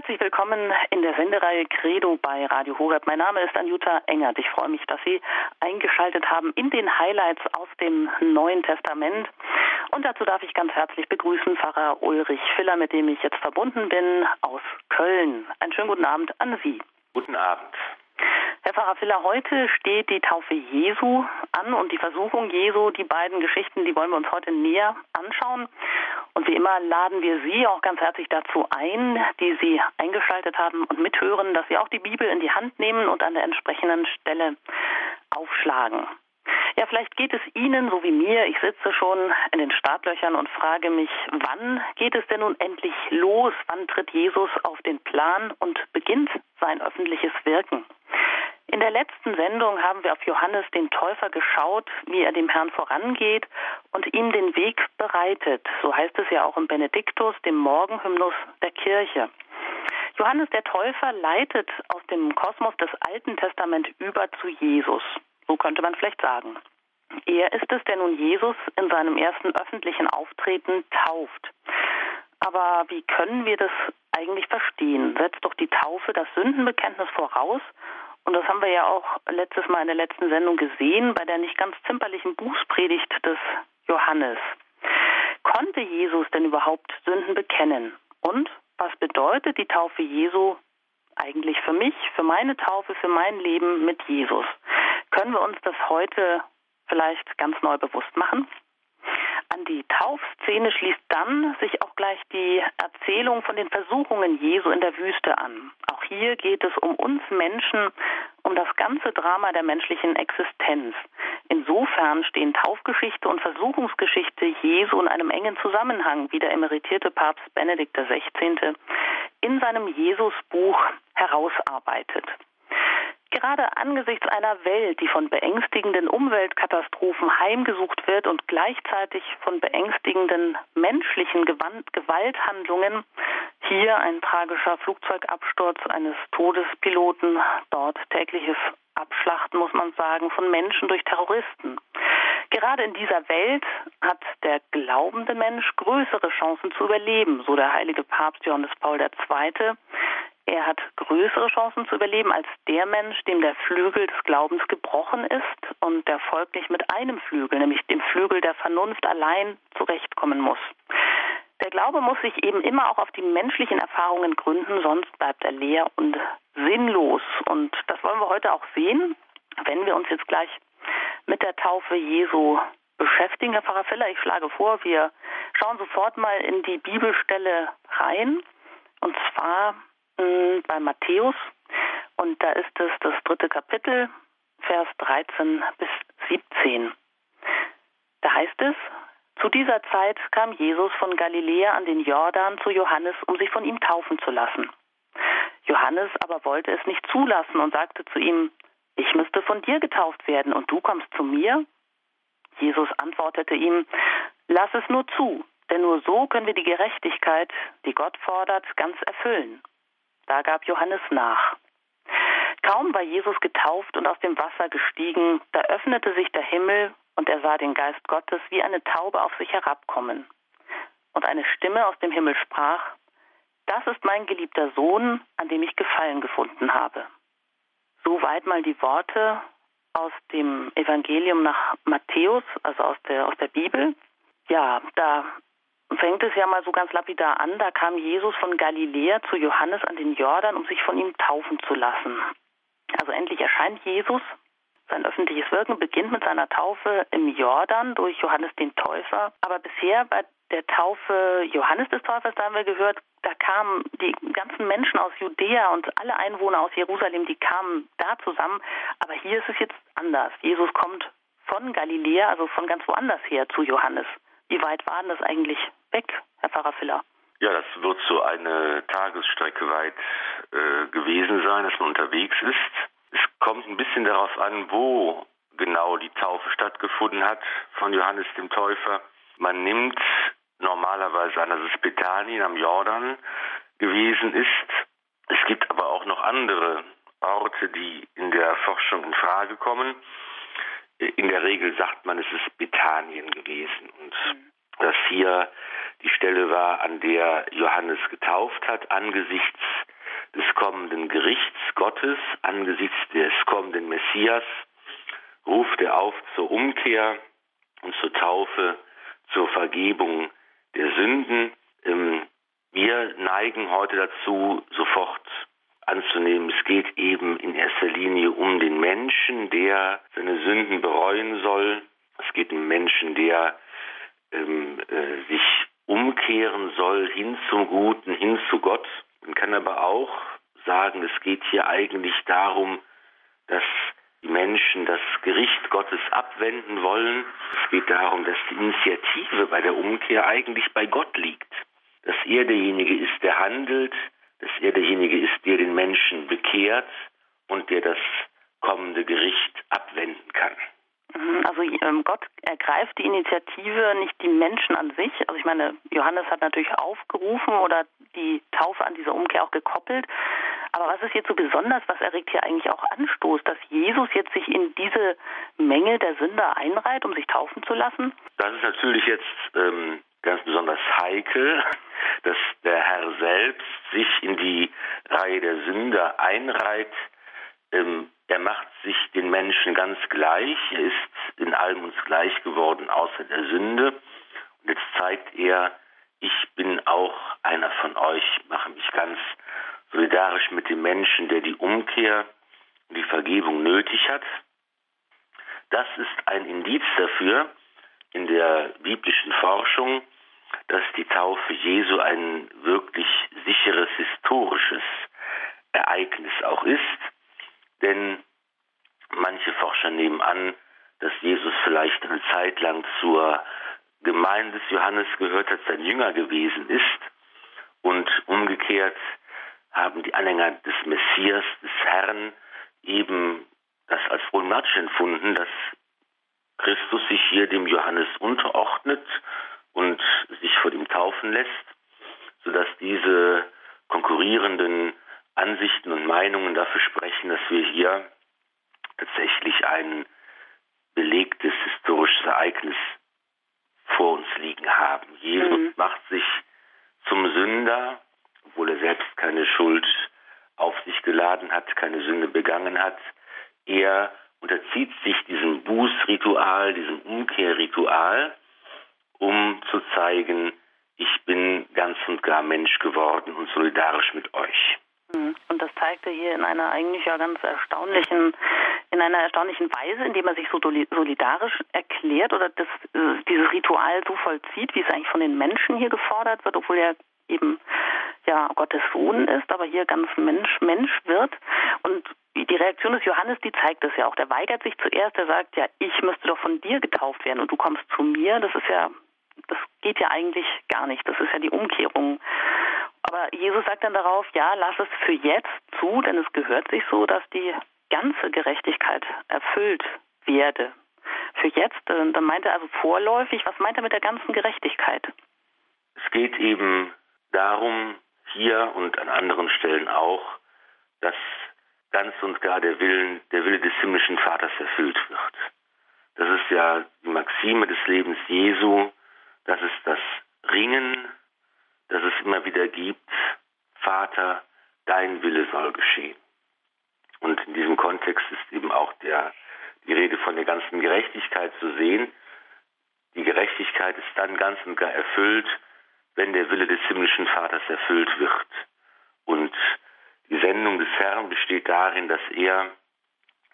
Herzlich willkommen in der Sendereihe Credo bei Radio Horeb. Mein Name ist Anjuta Engert. Ich freue mich, dass Sie eingeschaltet haben in den Highlights aus dem Neuen Testament. Und dazu darf ich ganz herzlich begrüßen Pfarrer Ulrich Filler, mit dem ich jetzt verbunden bin, aus Köln. Einen schönen guten Abend an Sie. Guten Abend. Herr Pfarrer Filler, heute steht die Taufe Jesu an und die Versuchung Jesu. Die beiden Geschichten, die wollen wir uns heute näher anschauen. Und wie immer laden wir Sie auch ganz herzlich dazu ein, die Sie eingeschaltet haben und mithören, dass Sie auch die Bibel in die Hand nehmen und an der entsprechenden Stelle aufschlagen. Ja, vielleicht geht es Ihnen so wie mir. Ich sitze schon in den Startlöchern und frage mich, wann geht es denn nun endlich los? Wann tritt Jesus auf den Plan und beginnt sein öffentliches Wirken? In der letzten Sendung haben wir auf Johannes den Täufer geschaut, wie er dem Herrn vorangeht und ihm den Weg bereitet. So heißt es ja auch im Benediktus, dem Morgenhymnus der Kirche. Johannes der Täufer leitet aus dem Kosmos des Alten Testament über zu Jesus. So könnte man vielleicht sagen. Er ist es, der nun Jesus in seinem ersten öffentlichen Auftreten tauft. Aber wie können wir das eigentlich verstehen? Setzt doch die Taufe das Sündenbekenntnis voraus und das haben wir ja auch letztes Mal in der letzten Sendung gesehen, bei der nicht ganz zimperlichen Bußpredigt des Johannes. Konnte Jesus denn überhaupt Sünden bekennen? Und was bedeutet die Taufe Jesu eigentlich für mich, für meine Taufe, für mein Leben mit Jesus? Können wir uns das heute vielleicht ganz neu bewusst machen? An die Taufszene schließt dann sich auch gleich die Erzählung von den Versuchungen Jesu in der Wüste an. Auch hier geht es um uns Menschen, um das ganze Drama der menschlichen Existenz. Insofern stehen Taufgeschichte und Versuchungsgeschichte Jesu in einem engen Zusammenhang, wie der emeritierte Papst Benedikt XVI. in seinem Jesusbuch herausarbeitet. Gerade angesichts einer Welt, die von beängstigenden Umweltkatastrophen heimgesucht wird und gleichzeitig von beängstigenden menschlichen Gewalthandlungen, hier ein tragischer Flugzeugabsturz eines Todespiloten, dort tägliches Abschlachten, muss man sagen, von Menschen durch Terroristen. Gerade in dieser Welt hat der glaubende Mensch größere Chancen zu überleben, so der heilige Papst Johannes Paul II. Er hat größere Chancen zu überleben als der Mensch, dem der Flügel des Glaubens gebrochen ist und der folglich mit einem Flügel, nämlich dem Flügel der Vernunft allein zurechtkommen muss. Der Glaube muss sich eben immer auch auf die menschlichen Erfahrungen gründen, sonst bleibt er leer und sinnlos. Und das wollen wir heute auch sehen, wenn wir uns jetzt gleich mit der Taufe Jesu beschäftigen. Herr Pfarrer Filler, ich schlage vor, wir schauen sofort mal in die Bibelstelle rein. Und zwar äh, bei Matthäus und da ist es das dritte Kapitel, Vers 13 bis 17. Da heißt es, zu dieser Zeit kam Jesus von Galiläa an den Jordan zu Johannes, um sich von ihm taufen zu lassen. Johannes aber wollte es nicht zulassen und sagte zu ihm, ich müsste von dir getauft werden und du kommst zu mir? Jesus antwortete ihm, lass es nur zu, denn nur so können wir die Gerechtigkeit, die Gott fordert, ganz erfüllen. Da gab Johannes nach. Kaum war Jesus getauft und aus dem Wasser gestiegen, da öffnete sich der Himmel und er sah den Geist Gottes wie eine Taube auf sich herabkommen. Und eine Stimme aus dem Himmel sprach, das ist mein geliebter Sohn, an dem ich Gefallen gefunden habe. Soweit mal die Worte aus dem Evangelium nach Matthäus, also aus der, aus der Bibel. Ja, da fängt es ja mal so ganz lapidar an. Da kam Jesus von Galiläa zu Johannes an den Jordan, um sich von ihm taufen zu lassen. Also endlich erscheint Jesus. Sein öffentliches Wirken beginnt mit seiner Taufe im Jordan durch Johannes den Täufer. Aber bisher bei der Taufe Johannes des Täufers, da haben wir gehört, da kamen die ganzen Menschen aus Judäa und alle Einwohner aus Jerusalem, die kamen da zusammen. Aber hier ist es jetzt anders. Jesus kommt von Galiläa, also von ganz woanders her zu Johannes. Wie weit war denn das eigentlich weg, Herr Pfarrer Filler? Ja, das wird so eine Tagesstrecke weit äh, gewesen sein, dass man unterwegs ist. Es kommt ein bisschen darauf an, wo genau die Taufe stattgefunden hat von Johannes dem Täufer. Man nimmt normalerweise an, dass es Bethanien am Jordan gewesen ist. Es gibt aber auch noch andere Orte, die in der Forschung in Frage kommen. In der Regel sagt man, es ist Bethanien gewesen und mhm. Dass hier die Stelle war, an der Johannes getauft hat, angesichts des kommenden Gerichts Gottes, angesichts des kommenden Messias, ruft er auf zur Umkehr und zur Taufe, zur Vergebung der Sünden. Ähm, wir neigen heute dazu, sofort anzunehmen, es geht eben in erster Linie um den Menschen, der seine Sünden bereuen soll. Es geht um den Menschen, der ähm, äh, sich umkehren soll hin zum Guten, hin zu Gott. Man kann aber auch sagen, es geht hier eigentlich darum, dass die Menschen das Gericht Gottes abwenden wollen. Es geht darum, dass die Initiative bei der Umkehr eigentlich bei Gott liegt. Dass er derjenige ist, der handelt, dass er derjenige ist, der den Menschen bekehrt und der das kommende Gericht abwenden kann. Mhm, also ähm, Gott ergreift die Initiative, nicht die Menschen an sich. Also ich meine, Johannes hat natürlich aufgerufen oder die Taufe an diese Umkehr auch gekoppelt. Aber was ist jetzt so besonders, was erregt hier eigentlich auch Anstoß, dass Jesus jetzt sich in diese Menge der Sünder einreiht, um sich taufen zu lassen? Das ist natürlich jetzt ähm, ganz besonders heikel, dass der Herr selbst sich in die Reihe der Sünder einreiht. Ähm, er macht sich den Menschen ganz gleich. Er ist in allem uns gleich geworden, außer der Sünde. Und jetzt zeigt er, ich bin auch einer von euch, mache mich ganz solidarisch mit dem Menschen, der die Umkehr und die Vergebung nötig hat. Das ist ein Indiz dafür in der biblischen Forschung, dass die Taufe Jesu ein wirklich sicheres historisches Ereignis auch ist. Denn manche Forscher nehmen an, dass Jesus vielleicht eine Zeit lang zur Gemeinde des Johannes gehört hat, sein Jünger gewesen ist. Und umgekehrt haben die Anhänger des Messias, des Herrn, eben das als problematisch empfunden, dass Christus sich hier dem Johannes unterordnet und sich vor ihm taufen lässt, sodass diese konkurrierenden Ansichten und Meinungen dafür sprechen, dass wir hier tatsächlich ein belegtes historisches Ereignis vor uns liegen haben. Jesus mhm. macht sich zum Sünder, obwohl er selbst keine Schuld auf sich geladen hat, keine Sünde begangen hat. Er unterzieht sich diesem Bußritual, diesem Umkehrritual, um zu zeigen, ich bin ganz und gar Mensch geworden und solidarisch mit euch. Mhm. Und das zeigt er hier in einer eigentlich ja ganz erstaunlichen, in einer erstaunlichen Weise, indem er sich so solidarisch erklärt oder das, äh, dieses Ritual so vollzieht, wie es eigentlich von den Menschen hier gefordert wird, obwohl er eben ja Gottes Sohn ist, aber hier ganz Mensch Mensch wird. Und die Reaktion des Johannes, die zeigt es ja auch. Der weigert sich zuerst, er sagt, ja, ich müsste doch von dir getauft werden und du kommst zu mir. Das ist ja, das geht ja eigentlich gar nicht. Das ist ja die Umkehrung. Aber Jesus sagt dann darauf, ja, lass es für jetzt zu, denn es gehört sich so, dass die ganze Gerechtigkeit erfüllt werde. Für jetzt, äh, dann meint er also vorläufig, was meint er mit der ganzen Gerechtigkeit? Es geht eben darum, hier und an anderen Stellen auch, dass ganz und gar der Willen, der Wille des himmlischen Vaters erfüllt wird. Das ist ja die Maxime des Lebens Jesu, das ist das Ringen, das es immer wieder gibt, Vater, dein Wille soll geschehen. Und in diesem Kontext ist eben auch der, die Rede von der ganzen Gerechtigkeit zu sehen. Die Gerechtigkeit ist dann ganz und gar erfüllt, wenn der Wille des himmlischen Vaters erfüllt wird. Und die Sendung des Herrn besteht darin, dass er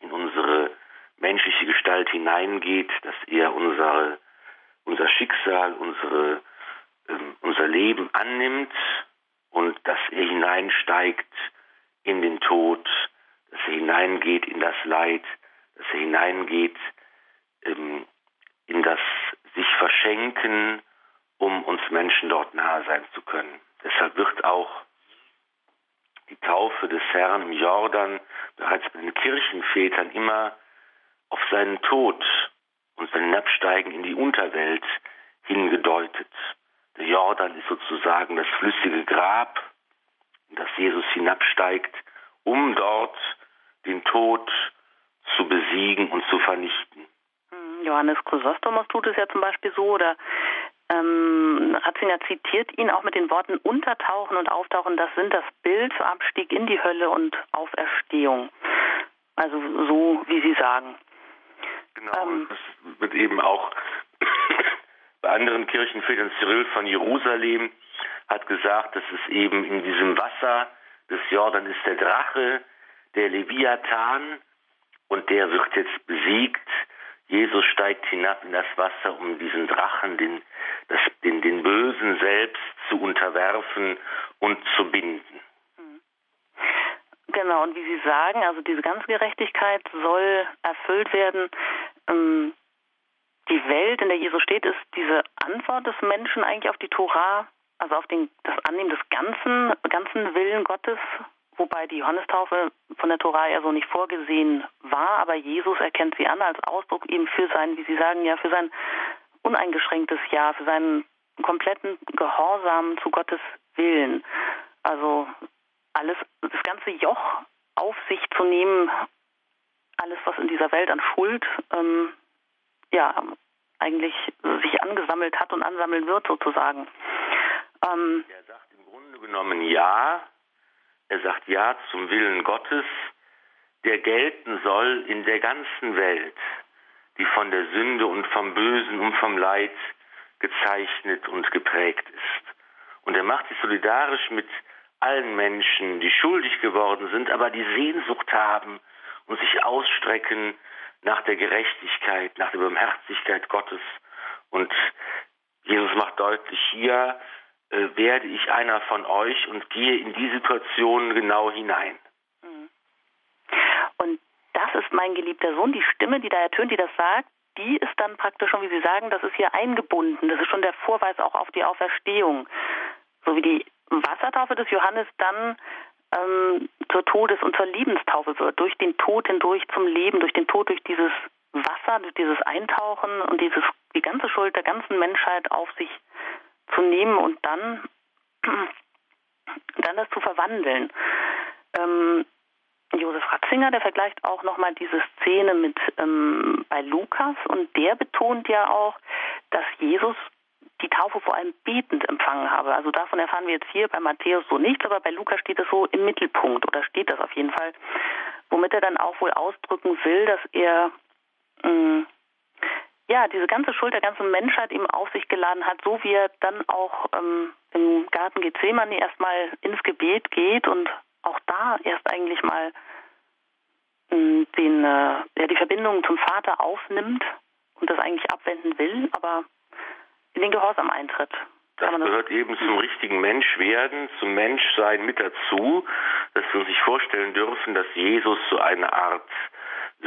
in unsere menschliche Gestalt hineingeht, dass er unsere, unser Schicksal, unsere, unser Leben annimmt und dass er hineinsteigt in den Tod, dass er hineingeht in das Leid, dass er hineingeht ähm, in das sich verschenken, um uns Menschen dort nahe sein zu können. Deshalb wird auch die Taufe des Herrn im Jordan bereits bei den Kirchenvätern immer auf seinen Tod und sein Hinabsteigen in die Unterwelt hingedeutet. Der Jordan ist sozusagen das flüssige Grab, in das Jesus hinabsteigt, um dort den Tod zu besiegen und zu vernichten. Hm, Johannes Chrysostomos tut es ja zum Beispiel so, oder Ähm, Ratzinger zitiert ihn auch mit den Worten Untertauchen und Auftauchen, das sind das Bild für Abstieg in die Hölle und Auferstehung. Also so, wie Sie sagen. Genau, ähm, das wird eben auch bei anderen Kirchenvätern Cyril von Jerusalem hat gesagt, dass es eben in diesem Wasser des Jordan ist der Drache, der Leviathan, und der wird jetzt besiegt. Jesus steigt hinab in das Wasser, um diesen Drachen, den, das, den, den Bösen selbst zu unterwerfen und zu binden. Genau, und wie Sie sagen, also diese ganze Gerechtigkeit soll erfüllt werden. Ähm, die Welt, in der Jesus steht, ist diese Antwort des Menschen eigentlich auf die Tora, also auf den, das Annehmen des ganzen, ganzen Willen Gottes, wobei die Johannestaufe von der Tora ja so nicht vorgesehen war, aber Jesus erkennt sie an als Ausdruck eben für sein, wie Sie sagen, ja, für sein uneingeschränktes Ja, für seinen kompletten Gehorsam zu Gottes Willen. Also alles, das ganze Joch auf sich zu nehmen, alles, was in dieser Welt an Schuld, ähm, ja, eigentlich sich angesammelt hat und ansammeln wird, sozusagen. Ähm, er sagt im Grunde genommen Ja. Er sagt Ja zum Willen Gottes, der gelten soll in der ganzen Welt, die von der Sünde und vom Bösen und vom Leid gezeichnet und geprägt ist. Und er macht sich solidarisch mit allen Menschen, die schuldig geworden sind, aber die Sehnsucht haben und sich ausstrecken nach der Gerechtigkeit, nach der Barmherzigkeit Gottes. Und Jesus macht deutlich, hier äh, werde ich einer von euch und gehe in die Situation genau hinein. Mhm. Und das ist mein geliebter Sohn, die Stimme, die da ertönt, die das sagt, die ist dann praktisch schon, wie Sie sagen, das ist hier eingebunden. Das ist schon der Vorweis auch auf die Auferstehung. So wie die Wassertaufe des Johannes dann ähm, zur Todes- und zur Lebenstaufe wird, durch den Tod hindurch zum Leben, durch den Tod, durch dieses Wasser, durch dieses Eintauchen und dieses, die ganze Schuld der ganzen Menschheit auf sich zu nehmen und dann, dann das zu verwandeln. Ähm, Josef Ratzinger, der vergleicht auch nochmal diese Szene mit ähm, bei Lukas und der betont ja auch, dass Jesus die Taufe vor allem betend empfangen habe. Also davon erfahren wir jetzt hier bei Matthäus so nichts, aber bei Lukas steht es so im Mittelpunkt oder steht das auf jeden Fall, womit er dann auch wohl ausdrücken will, dass er mh, mm, ja diese ganze Schuld der ganzen Menschheit ihm auf sich geladen hat, so wie er dann auch ähm, im Garten Gethsemane erstmal ins Gebet geht und auch da erst eigentlich mal mh, mm, den, äh, ja, die Verbindung zum Vater aufnimmt und das eigentlich abwenden will, aber in den Gehorsam eintritt. Das gehört eben zum richtigen Menschwerden, zum Menschsein mit dazu, dass wir uns nicht vorstellen dürfen, dass Jesus so eine Art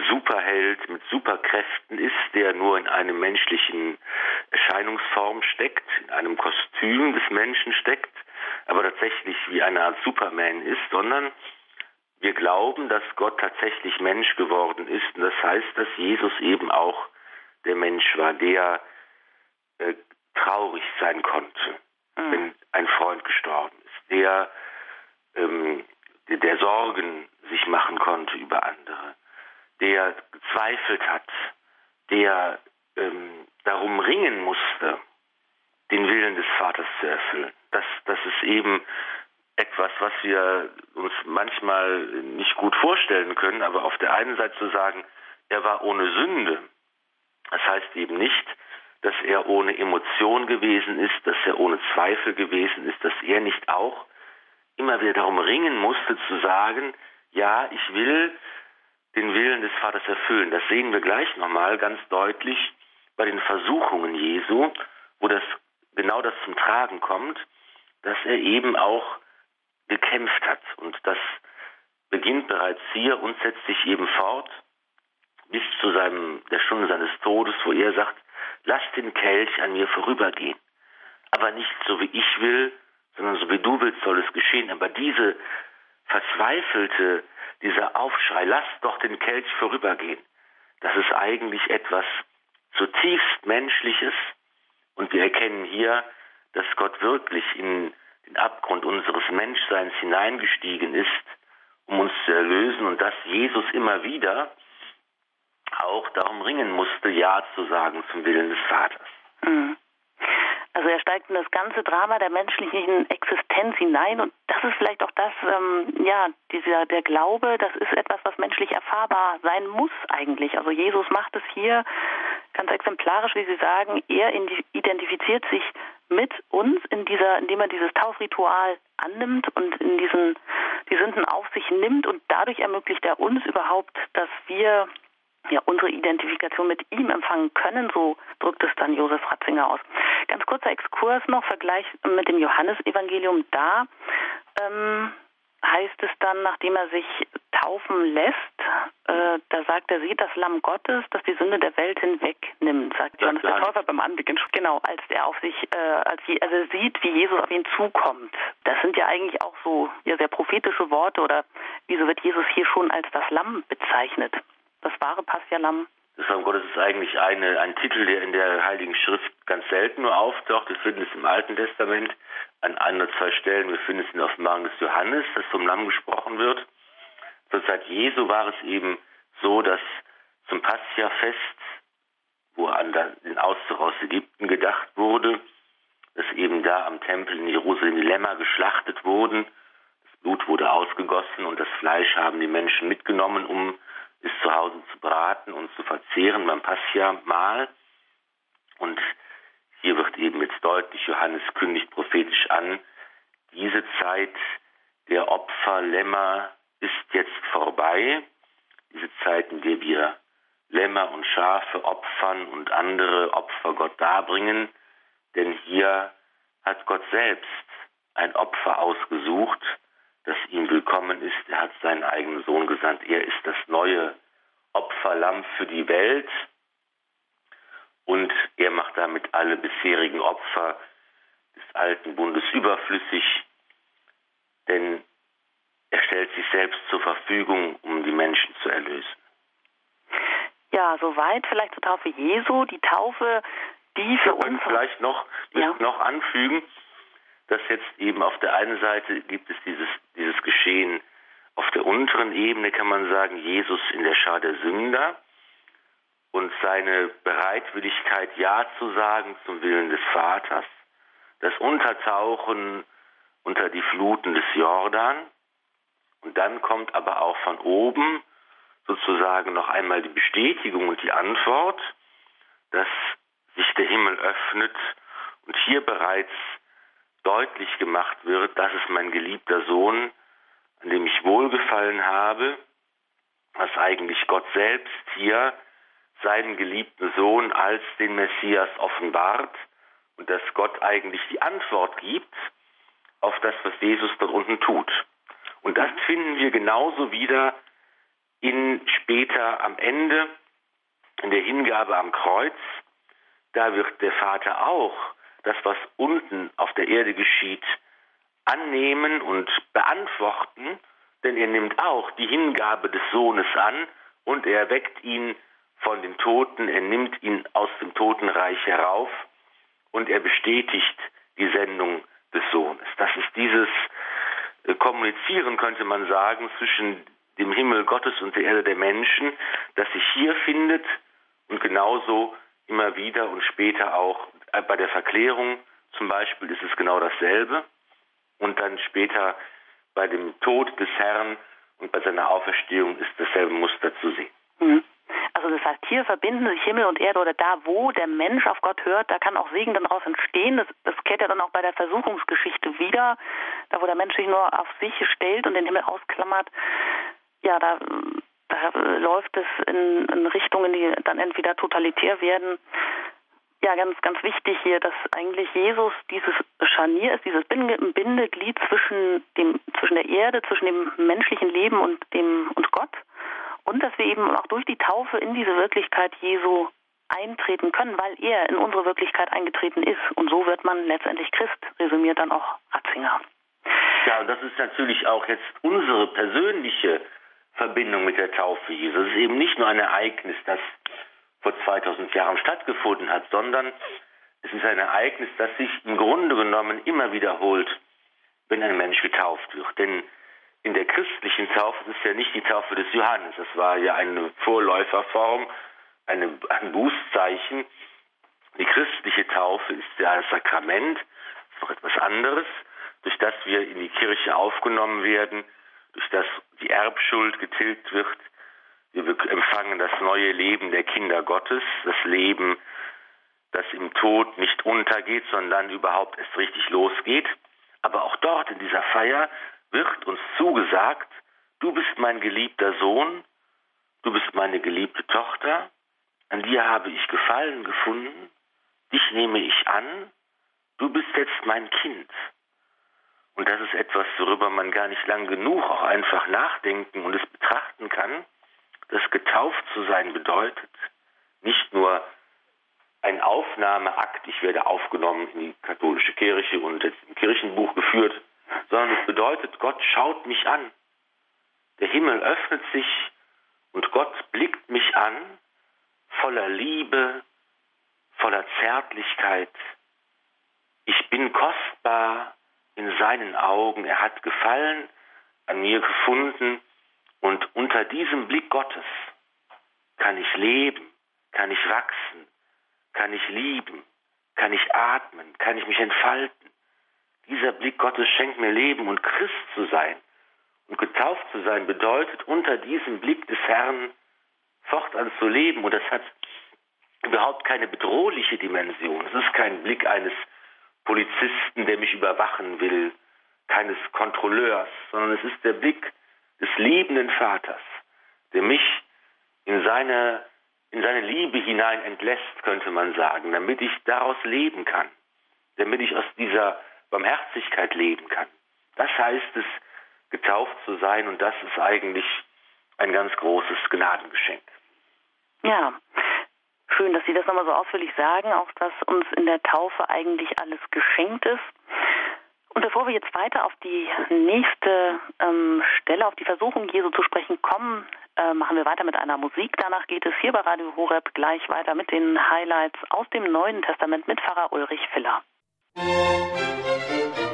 Superheld mit Superkräften ist, der nur in einem menschlichen Erscheinungsform steckt, in einem Kostüm des Menschen steckt, aber tatsächlich wie eine Art Superman ist, sondern wir glauben, dass Gott tatsächlich Mensch geworden ist. Und das heißt, dass Jesus eben auch der Mensch war, der äh, traurig sein konnte, mhm. wenn ein Freund gestorben ist, der, ähm, der, der Sorgen sich machen konnte über andere, der gezweifelt hat, der ähm, darum ringen musste, den Willen des Vaters zu erfüllen. Das, das ist eben etwas, was wir uns manchmal nicht gut vorstellen können, aber auf der einen Seite zu sagen, er war ohne Sünde, das heißt eben nicht, dass er ohne Emotion gewesen ist, dass er ohne Zweifel gewesen ist, dass er nicht auch immer wieder darum ringen musste zu sagen, ja, ich will den Willen des Vaters erfüllen. Das sehen wir gleich nochmal ganz deutlich bei den Versuchungen Jesu, wo das genau das zum Tragen kommt, dass er eben auch gekämpft hat. Und das beginnt bereits hier und setzt sich eben fort bis zu seinem, der Stunde seines Todes, wo er sagt, lass den Kelch an mir vorübergehen. Aber nicht so wie ich will, sondern so wie du willst, soll es geschehen. Aber diese verzweifelte, dieser Aufschrei, lass doch den Kelch vorübergehen, das ist eigentlich etwas zutiefst Menschliches. Und wir erkennen hier, dass Gott wirklich in den Abgrund unseres Menschseins hineingestiegen ist, um uns zu erlösen und dass Jesus immer wieder auch darum ringen musste, Ja zu sagen zum Willen des Vaters. Mhm. Also er steigt in das ganze Drama der menschlichen Existenz hinein und das ist vielleicht auch das, ähm, ja, dieser der Glaube, das ist etwas, was menschlich erfahrbar sein muss eigentlich. Also Jesus macht es hier ganz exemplarisch, wie Sie sagen, er identifiziert sich mit uns in dieser, indem er dieses Taufritual annimmt und in diesen die Sünden auf sich nimmt und dadurch ermöglicht er uns überhaupt, dass wir ja, unsere Identifikation mit ihm empfangen können, so drückt es dann Josef Ratzinger aus. Ganz kurzer Exkurs noch, Vergleich mit dem Johannesevangelium. Da ähm, heißt es dann, nachdem er sich taufen lässt, äh, da sagt er, sieht das Lamm Gottes, das die Sünde der Welt hinwegnimmt, sagt Johannes der Täufer beim Anblick. Genau, als er auf sich, äh, als je, also sieht, wie Jesus auf ihn zukommt. Das sind ja eigentlich auch so ja, sehr prophetische Worte oder wieso wird Jesus hier schon als das Lamm bezeichnet? Das wahre Passia-Lamm. Das Lamm Gottes ist eigentlich eine, ein Titel, der in der Heiligen Schrift ganz selten nur auftaucht. Wir finden es im Alten Testament an ein oder zwei Stellen. Wir finden es in der Offenbarung des Johannes, dass vom Lamm gesprochen wird. Zur Zeit Jesu war es eben so, dass zum Passia-Fest, wo an den Auszug aus Ägypten gedacht wurde, dass eben da am Tempel in Jerusalem die Lämmer geschlachtet wurden. Das Blut wurde ausgegossen und das Fleisch haben die Menschen mitgenommen, um es zu Hause zu braten und zu verzehren beim Passia-Mahl. Und hier wird eben jetzt deutlich, Johannes kündigt prophetisch an, diese Zeit der Opferlämmer ist jetzt vorbei. Diese Zeit, in der wir Lämmer und Schafe opfern und andere Opfer Gott darbringen. Denn hier hat Gott selbst ein Opfer ausgesucht, das ihm willkommen ist. Er hat seinen eigenen Sohn gesandt. Er ist das neue Opferlamm für die Welt. Und er macht damit alle bisherigen Opfer des alten Bundes überflüssig, denn er stellt sich selbst zur Verfügung, um die Menschen zu erlösen. Ja, soweit vielleicht zur Taufe Jesu. Die Taufe, die für uns. Ich vielleicht noch, ja. noch anfügen, dass jetzt eben auf der einen Seite gibt es dieses, dieses Geschehen auf der unteren Ebene, kann man sagen, Jesus in der Schar der Sünder und seine Bereitwilligkeit, Ja zu sagen zum Willen des Vaters, das Untertauchen unter die Fluten des Jordan. Und dann kommt aber auch von oben sozusagen noch einmal die Bestätigung und die Antwort, dass sich der Himmel öffnet und hier bereits deutlich gemacht wird, das ist mein geliebter Sohn, an dem ich wohlgefallen habe, was eigentlich Gott selbst hier seinen geliebten Sohn als den Messias offenbart und dass Gott eigentlich die Antwort gibt auf das, was Jesus dort unten tut. Und das finden wir genauso wieder in später am Ende, in der Hingabe am Kreuz. Da wird der Vater auch das, was unten auf der Erde geschieht, annehmen und beantworten, denn er nimmt auch die Hingabe des Sohnes an und er weckt ihn von den Toten, er nimmt ihn aus dem Totenreich herauf und er bestätigt die Sendung des Sohnes. Das ist dieses äh, Kommunizieren, könnte man sagen, zwischen dem Himmel Gottes und der Erde der Menschen, das sich hier findet und genauso immer wieder und später auch bei der Verklärung zum Beispiel ist es genau dasselbe und dann später bei dem Tod des Herrn und bei seiner Auferstehung ist dasselbe Muster zu sehen. Mhm. Also das heißt, hier verbinden sich Himmel und Erde oder da, wo der Mensch auf Gott hört, da kann auch Segen dann daraus entstehen. Das, das kehrt ja dann auch bei der Versuchungsgeschichte wieder, da wo der Mensch sich nur auf sich stellt und den Himmel ausklammert. Ja, da, da läuft es in, in Richtungen, die dann entweder totalitär werden ja, ganz, ganz wichtig hier, dass eigentlich Jesus dieses Scharnier ist, dieses Bindeglied zwischen dem, zwischen der Erde, zwischen dem menschlichen Leben und dem, und Gott. Und dass wir eben auch durch die Taufe in diese Wirklichkeit Jesu eintreten können, weil er in unsere Wirklichkeit eingetreten ist. Und so wird man letztendlich Christ, resümiert dann auch Ratzinger. Ja, und das ist natürlich auch jetzt unsere persönliche Verbindung mit der Taufe Jesu. Es ist eben nicht nur ein Ereignis, das vor 2000 Jahren stattgefunden hat, sondern es ist ein Ereignis, das sich im Grunde genommen immer wiederholt, wenn ein Mensch getauft wird. Denn in der christlichen Taufe ist es ja nicht die Taufe des Johannes, das war ja eine Vorläuferform, eine, ein Bußzeichen. Die christliche Taufe ist ja das Sakrament, noch etwas anderes, durch das wir in die Kirche aufgenommen werden, durch das die Erbschuld getilgt wird. Wir empfangen das neue Leben der Kinder Gottes, das Leben, das im Tod nicht untergeht, sondern überhaupt erst richtig losgeht. Aber auch dort in dieser Feier wird uns zugesagt, du bist mein geliebter Sohn, du bist meine geliebte Tochter, an dir habe ich Gefallen gefunden, dich nehme ich an, du bist jetzt mein Kind. Und das ist etwas, worüber man gar nicht lang genug auch einfach nachdenken und es betrachten kann, dass getauft zu sein bedeutet, nicht nur ein Aufnahmeakt, ich werde aufgenommen in die katholische Kirche und jetzt im Kirchenbuch geführt, sondern es bedeutet, Gott schaut mich an. Der Himmel öffnet sich und Gott blickt mich an, voller Liebe, voller Zärtlichkeit. Ich bin kostbar in seinen Augen. Er hat Gefallen an mir gefunden und unter diesem Blick Gottes kann ich leben, kann ich wachsen, kann ich lieben, kann ich atmen, kann ich mich entfalten. Dieser Blick Gottes schenkt mir Leben und Christ zu sein und getauft zu sein bedeutet, unter diesem Blick des Herrn fortan zu leben. Und das hat überhaupt keine bedrohliche Dimension. Es ist kein Blick eines Polizisten, der mich überwachen will, keines Kontrolleurs, sondern es ist der Blick des liebenden Vaters, der mich in seine, in seine Liebe hinein entlässt, könnte man sagen, damit ich daraus leben kann, damit ich aus dieser Barmherzigkeit leben kann. Das heißt es, getauft zu sein und das ist eigentlich ein ganz großes Gnadengeschenk. Ja, schön, dass Sie das nochmal so ausführlich sagen, auch dass uns in der Taufe eigentlich alles geschenkt ist. Und bevor wir jetzt weiter auf die nächste ähm, Stelle, auf die Versuchung Jesu zu sprechen kommen, äh, machen wir weiter mit einer Musik. Danach geht es hier bei Radio Horeb gleich weiter mit den Highlights aus dem Neuen Testament mit Pfarrer Ulrich Filler. Sie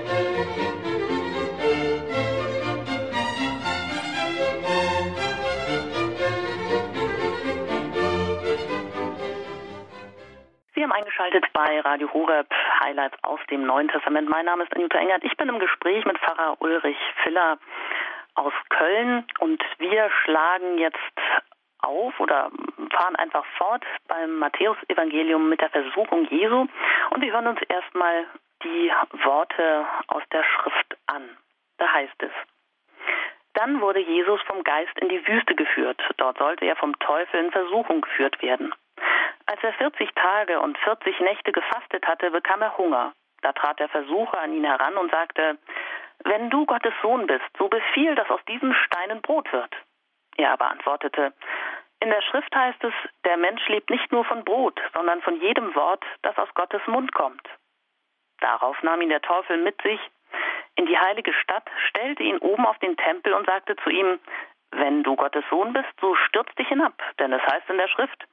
haben eingeschaltet bei Radio Horeb Highlights aus dem Neuen Testament. Mein Name ist Anjuta Engert. Ich bin im Gespräch mit Pfarrer Ulrich Filler aus Köln und wir schlagen jetzt auf oder fahren einfach fort beim Matthäusevangelium mit der Versuchung Jesu und wir hören uns erstmal die Worte aus der Schrift an. Da heißt es, dann wurde Jesus vom Geist in die Wüste geführt. Dort sollte er vom Teufel in Versuchung geführt werden. Als er 40 Tage und 40 Nächte gefastet hatte, bekam er Hunger. Da trat der Versucher an ihn heran und sagte, wenn du Gottes Sohn bist, so befiehl, dass aus diesen Steinen Brot wird. Er aber antwortete, in der Schrift heißt es, der Mensch lebt nicht nur von Brot, sondern von jedem Wort, das aus Gottes Mund kommt. Darauf nahm ihn der Teufel mit sich in die heilige Stadt, stellte ihn oben auf den Tempel und sagte zu ihm, wenn du Gottes Sohn bist, so stürz dich hinab, denn es heißt in der Schrift,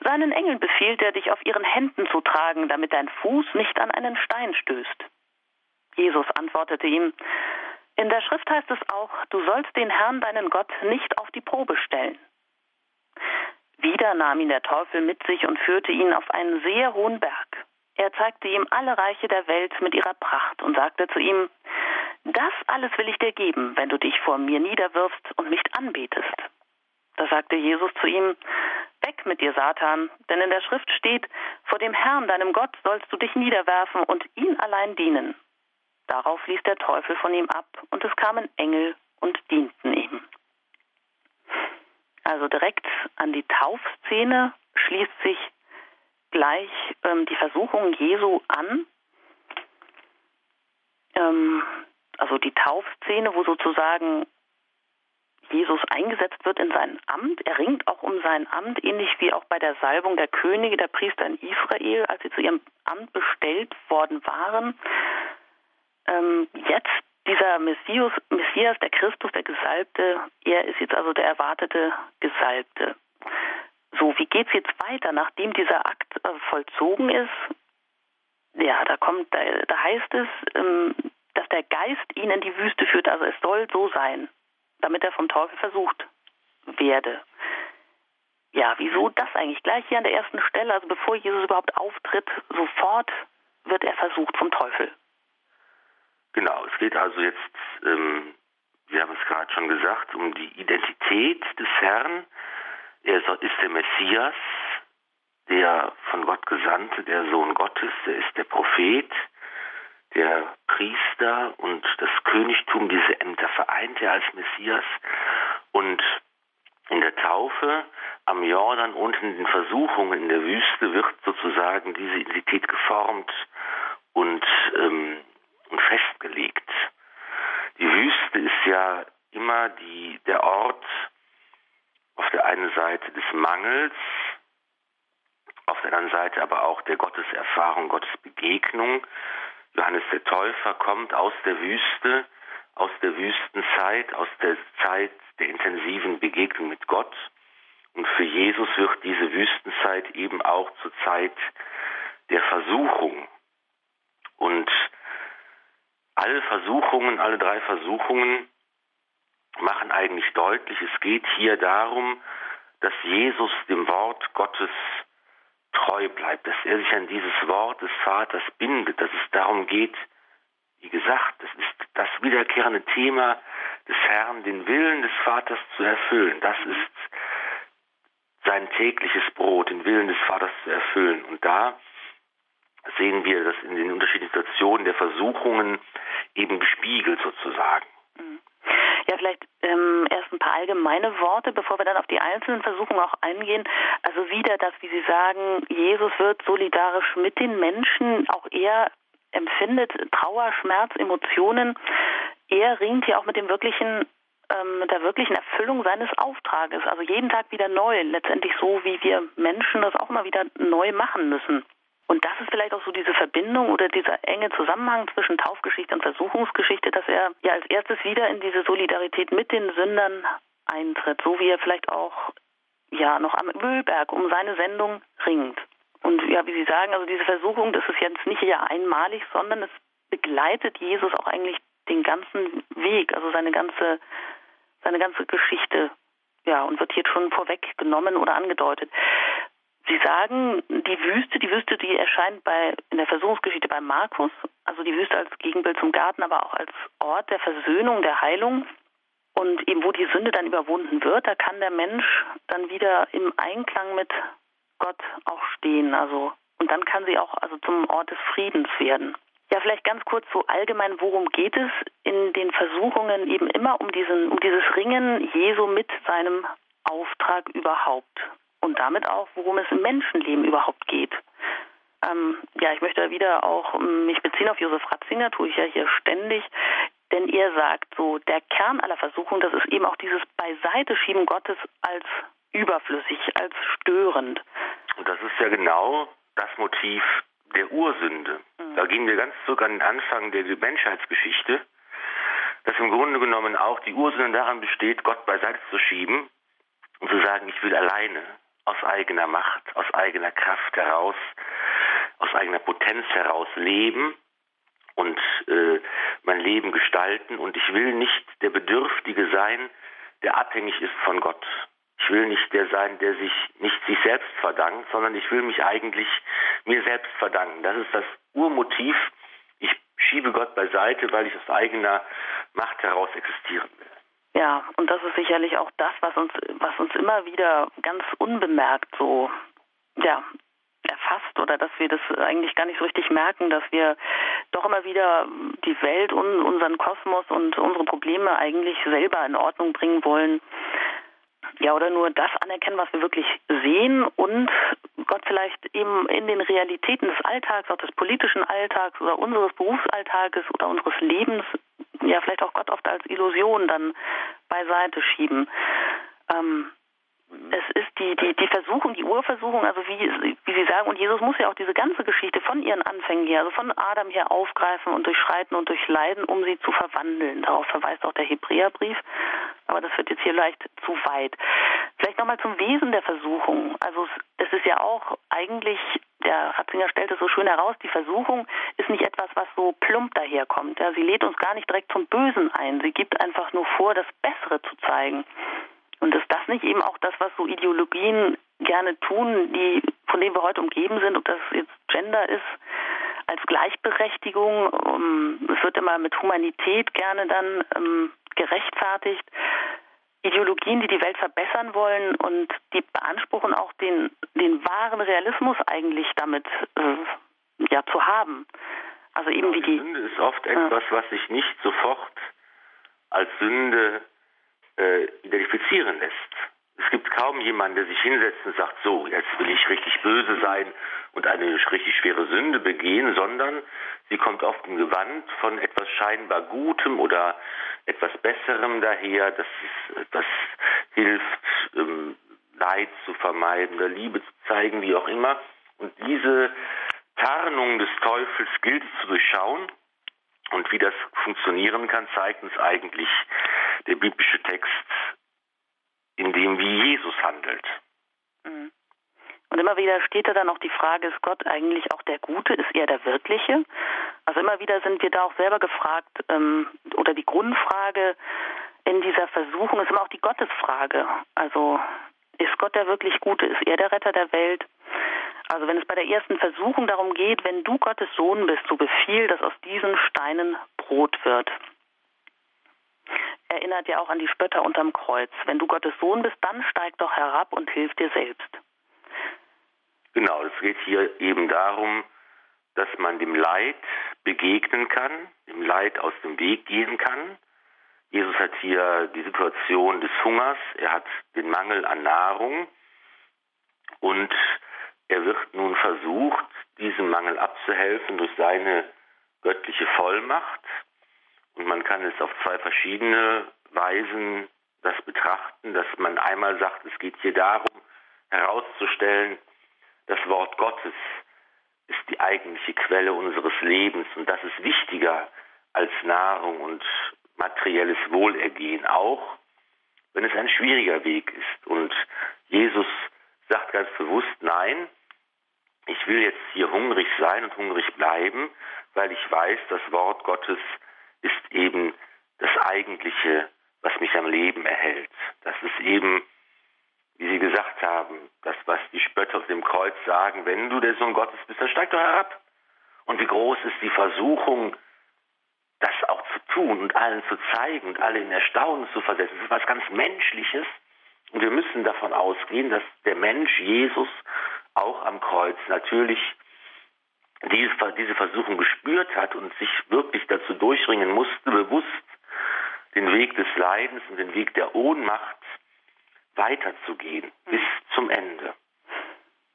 seinen Engeln befiehlt er, dich auf ihren Händen zu tragen, damit dein Fuß nicht an einen Stein stößt. Jesus antwortete ihm, in der Schrift heißt es auch, du sollst den Herrn, deinen Gott, nicht auf die Probe stellen. Wieder nahm ihn der Teufel mit sich und führte ihn auf einen sehr hohen Berg. Er zeigte ihm alle Reiche der Welt mit ihrer Pracht und sagte zu ihm, das alles will ich dir geben, wenn du dich vor mir niederwirfst und mich anbetest. Da sagte Jesus zu ihm, Weg mit dir, Satan, denn in der Schrift steht, vor dem Herrn, deinem Gott, sollst du dich niederwerfen und ihn allein dienen. Darauf ließ der Teufel von ihm ab, und es kamen Engel und dienten ihm. Also direkt an die Taufszene schließt sich gleich ähm, die Versuchung Jesu an. Ähm, also die Taufszene, wo sozusagen Jesus eingesetzt wird in sein Amt. Er ringt auch um sein Amt, ähnlich wie auch bei der Salbung der Könige, der Priester in Israel, als sie zu ihrem Amt bestellt worden waren. Ähm, jetzt dieser Messias, Messias, der Christus, der Gesalbte, er ist jetzt also der erwartete Gesalbte. So, wie geht es jetzt weiter, nachdem dieser Akt äh, vollzogen ist? Ja, da kommt, da, da heißt es, ähm, dass der Geist ihn in die Wüste führt. Also es soll so sein damit er vom Teufel versucht werde. Ja, wieso das eigentlich? Gleich hier an der ersten Stelle, also bevor Jesus überhaupt auftritt, sofort wird er versucht vom Teufel. Genau, es geht also jetzt, ähm, wir haben es gerade schon gesagt, um die Identität des Herrn. Er ist der Messias, der von Gott Gesandte, der Sohn Gottes, er ist der Prophet, der Priester und das Königtum, diese Ämter vereint er als Messias. Und in der Taufe am Jordan und in den Versuchungen in der Wüste wird sozusagen diese Identität geformt und, ähm, und festgelegt. Die Wüste ist ja immer die, der Ort auf der einen Seite des Mangels, auf der anderen Seite aber auch der Gotteserfahrung, Gottes Begegnung. Johannes der Täufer kommt aus der Wüste, aus der Wüstenzeit, aus der Zeit der intensiven Begegnung mit Gott. Und für Jesus wird diese Wüstenzeit eben auch zur Zeit der Versuchung. Und alle Versuchungen, alle drei Versuchungen machen eigentlich deutlich, es geht hier darum, dass Jesus dem Wort Gottes treu bleibt, dass er sich an dieses Wort des Vaters bindet, dass es darum geht, wie gesagt, das ist das wiederkehrende Thema des Herrn, den Willen des Vaters zu erfüllen. Das ist sein tägliches Brot, den Willen des Vaters zu erfüllen. Und da sehen wir das in den unterschiedlichen Situationen der Versuchungen eben gespiegelt sozusagen. Ja, vielleicht ähm, erst ein paar allgemeine Worte, bevor wir dann auf die einzelnen Versuchungen auch eingehen. Also wieder das, wie Sie sagen, Jesus wird solidarisch mit den Menschen, auch er empfindet Trauer, Schmerz, Emotionen. Er ringt hier auch mit dem wirklichen ähm, mit der wirklichen Erfüllung seines Auftrages. Also jeden Tag wieder neu, letztendlich so, wie wir Menschen das auch mal wieder neu machen müssen. Und das ist vielleicht auch so diese Verbindung oder dieser enge Zusammenhang zwischen Taufgeschichte und Versuchungsgeschichte, dass er ja als erstes wieder in diese Solidarität mit den Sündern eintritt, so wie er vielleicht auch ja noch am Ölberg um seine Sendung ringt. Und ja, wie Sie sagen, also diese Versuchung, das ist jetzt nicht ja einmalig, sondern es begleitet Jesus auch eigentlich den ganzen Weg, also seine ganze seine ganze Geschichte, ja, und wird hier schon vorweggenommen oder angedeutet. Sie sagen, die Wüste, die Wüste, die erscheint bei, in der Versuchungsgeschichte bei Markus, also die Wüste als Gegenbild zum Garten, aber auch als Ort der Versöhnung, der Heilung. Und eben wo die Sünde dann überwunden wird, da kann der Mensch dann wieder im Einklang mit Gott auch stehen. Also, und dann kann sie auch also zum Ort des Friedens werden. Ja, vielleicht ganz kurz so allgemein, worum geht es in den Versuchungen eben immer um diesen, um dieses Ringen Jesu mit seinem Auftrag überhaupt und damit auch, worum es im Menschenleben überhaupt geht. Ähm, ja, ich möchte wieder auch mich beziehen auf Josef Ratzinger, tue ich ja hier ständig, denn er sagt so, der Kern aller Versuchung, das ist eben auch dieses Beiseiteschieben Gottes als überflüssig, als störend. Und das ist ja genau das Motiv der Ursünde. Mhm. Da gehen wir ganz zurück an den Anfang der Menschheitsgeschichte, dass im Grunde genommen auch die Ursünde daran besteht, Gott beiseite zu schieben und zu sagen, ich will alleine aus eigener Macht, aus eigener Kraft heraus, aus eigener Potenz heraus leben und äh, mein Leben gestalten und ich will nicht der Bedürftige sein, der abhängig ist von Gott. Ich will nicht der sein, der sich nicht sich selbst verdankt, sondern ich will mich eigentlich mir selbst verdanken. Das ist das Urmotiv. Ich schiebe Gott beiseite, weil ich aus eigener Macht heraus existieren will. Ja, und das ist sicherlich auch das, was uns, was uns immer wieder ganz unbemerkt so, ja, erfasst oder dass wir das eigentlich gar nicht so richtig merken, dass wir doch immer wieder die Welt und unseren Kosmos und unsere Probleme eigentlich selber in Ordnung bringen wollen. Ja, oder nur das anerkennen, was wir wirklich sehen und Gott vielleicht eben in den Realitäten des Alltags, auch des politischen Alltags oder unseres Berufsalltages oder unseres Lebens ja vielleicht auch Gott oft als Illusion dann beiseite schieben. Ähm, es ist die, die, die Versuchung, die Urversuchung, also wie, wie Sie sagen, und Jesus muss ja auch diese ganze Geschichte von ihren Anfängen her, also von Adam her aufgreifen und durchschreiten und durchleiden, um sie zu verwandeln. Darauf verweist auch der Hebräerbrief, aber das wird jetzt hier leicht zu weit. Vielleicht nochmal zum Wesen der Versuchung. Also es ist ja auch eigentlich, der Ratzinger stellt es so schön heraus, die Versuchung ist nicht etwas, was so plump daherkommt. Ja, sie lädt uns gar nicht direkt zum Bösen ein. Sie gibt einfach nur vor, das Bessere zu zeigen. Und ist das nicht eben auch das, was so Ideologien gerne tun, die, von denen wir heute umgeben sind, ob das jetzt Gender ist, als Gleichberechtigung. Um, es wird immer mit Humanität gerne dann ähm, gerechtfertigt. Ideologien, die die Welt verbessern wollen und die beanspruchen auch den, den wahren Realismus eigentlich damit äh, ja zu haben. Also eben genau, wie die Sünde ist oft etwas, was sich nicht sofort als Sünde äh, identifizieren lässt. Es gibt kaum jemanden, der sich hinsetzt und sagt, so, jetzt will ich richtig böse sein und eine richtig schwere Sünde begehen, sondern sie kommt oft im Gewand von etwas scheinbar Gutem oder etwas Besserem daher, das, ist, das hilft, ähm, Leid zu vermeiden oder Liebe zu zeigen, wie auch immer. Und diese Tarnung des Teufels gilt zu durchschauen. Und wie das funktionieren kann, zeigt uns eigentlich der biblische Text in dem wie Jesus handelt. Mhm. Und immer wieder steht da dann auch die Frage, ist Gott eigentlich auch der Gute? Ist er der Wirkliche? Also immer wieder sind wir da auch selber gefragt, ähm, oder die Grundfrage in dieser Versuchung ist immer auch die Gottesfrage. Also ist Gott der wirklich Gute? Ist er der Retter der Welt? Also wenn es bei der ersten Versuchung darum geht, wenn du Gottes Sohn bist, so befiehl, dass aus diesen Steinen Brot wird erinnert ja auch an die Spötter unterm Kreuz. Wenn du Gottes Sohn bist, dann steig doch herab und hilf dir selbst. Genau, es geht hier eben darum, dass man dem Leid begegnen kann, dem Leid aus dem Weg gehen kann. Jesus hat hier die Situation des Hungers, er hat den Mangel an Nahrung und er wird nun versucht, diesem Mangel abzuhelfen durch seine göttliche Vollmacht. Und man kann es auf zwei verschiedene Weisen das betrachten, dass man einmal sagt, es geht hier darum, herauszustellen, das Wort Gottes ist die eigentliche Quelle unseres Lebens und das ist wichtiger als Nahrung und materielles Wohlergehen, auch wenn es ein schwieriger Weg ist. Und Jesus sagt ganz bewusst, nein, ich will jetzt hier hungrig sein und hungrig bleiben, weil ich weiß, das Wort Gottes ist eben das Eigentliche, was mich am Leben erhält. Das ist eben, wie Sie gesagt haben, das, was die Spötter auf dem Kreuz sagen, wenn du der Sohn Gottes bist, dann steig doch herab. Und wie groß ist die Versuchung, das auch zu tun und allen zu zeigen und alle in Erstaunen zu versetzen. Das ist was ganz Menschliches. Und wir müssen davon ausgehen, dass der Mensch Jesus auch am Kreuz natürlich diese, diese Versuchung gespürt hat und sich wirklich dazu durchringen musste, bewusst den Weg des Leidens und den Weg der Ohnmacht weiterzugehen mhm. bis zum Ende.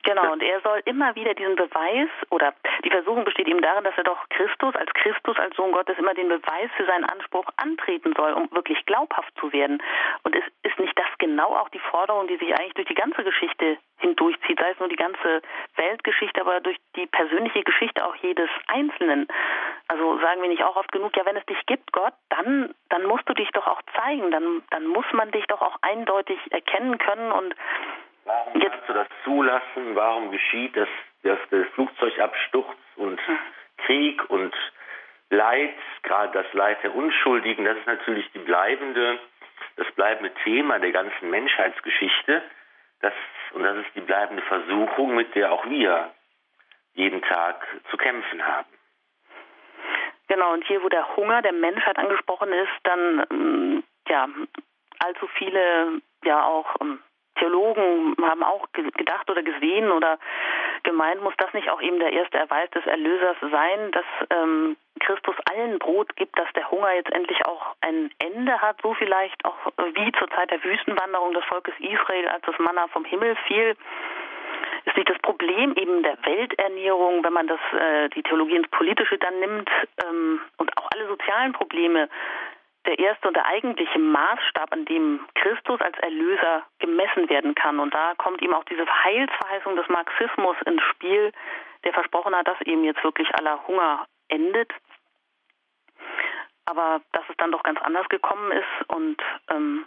Genau, und er soll immer wieder diesen Beweis, oder die Versuchung besteht eben darin, dass er doch Christus, als Christus, als Sohn Gottes, immer den Beweis für seinen Anspruch antreten soll, um wirklich glaubhaft zu werden. Und es ist nicht das genau auch die Forderung, die sich eigentlich durch die ganze Geschichte hindurchzieht, sei es nur die ganze Weltgeschichte, aber durch die persönliche Geschichte auch jedes Einzelnen. Also sagen wir nicht auch oft genug, ja, wenn es dich gibt, Gott, dann, dann musst du dich doch auch zeigen, dann, dann muss man dich doch auch eindeutig erkennen können und Warum kannst du das zulassen? Warum geschieht das, dass der Flugzeugabsturz und hm. Krieg und Leid, gerade das Leid der Unschuldigen, das ist natürlich die bleibende, das bleibende Thema der ganzen Menschheitsgeschichte. Das, und das ist die bleibende Versuchung, mit der auch wir jeden Tag zu kämpfen haben. Genau, und hier, wo der Hunger der Menschheit angesprochen ist, dann ähm, ja allzu viele ja auch ähm, Theologen haben auch gedacht oder gesehen oder gemeint, muss das nicht auch eben der erste Erweis des Erlösers sein, dass ähm, Christus allen Brot gibt, dass der Hunger jetzt endlich auch ein Ende hat, so vielleicht auch wie zur Zeit der Wüstenwanderung des Volkes Israel, als das Manna vom Himmel fiel. Ist nicht das Problem eben der Welternährung, wenn man das äh, die Theologie ins Politische dann nimmt ähm, und auch alle sozialen Probleme der erste und der eigentliche Maßstab, an dem Christus als Erlöser gemessen werden kann. Und da kommt ihm auch diese Heilsverheißung des Marxismus ins Spiel, der versprochen hat, dass eben jetzt wirklich aller Hunger endet. Aber dass es dann doch ganz anders gekommen ist und ähm,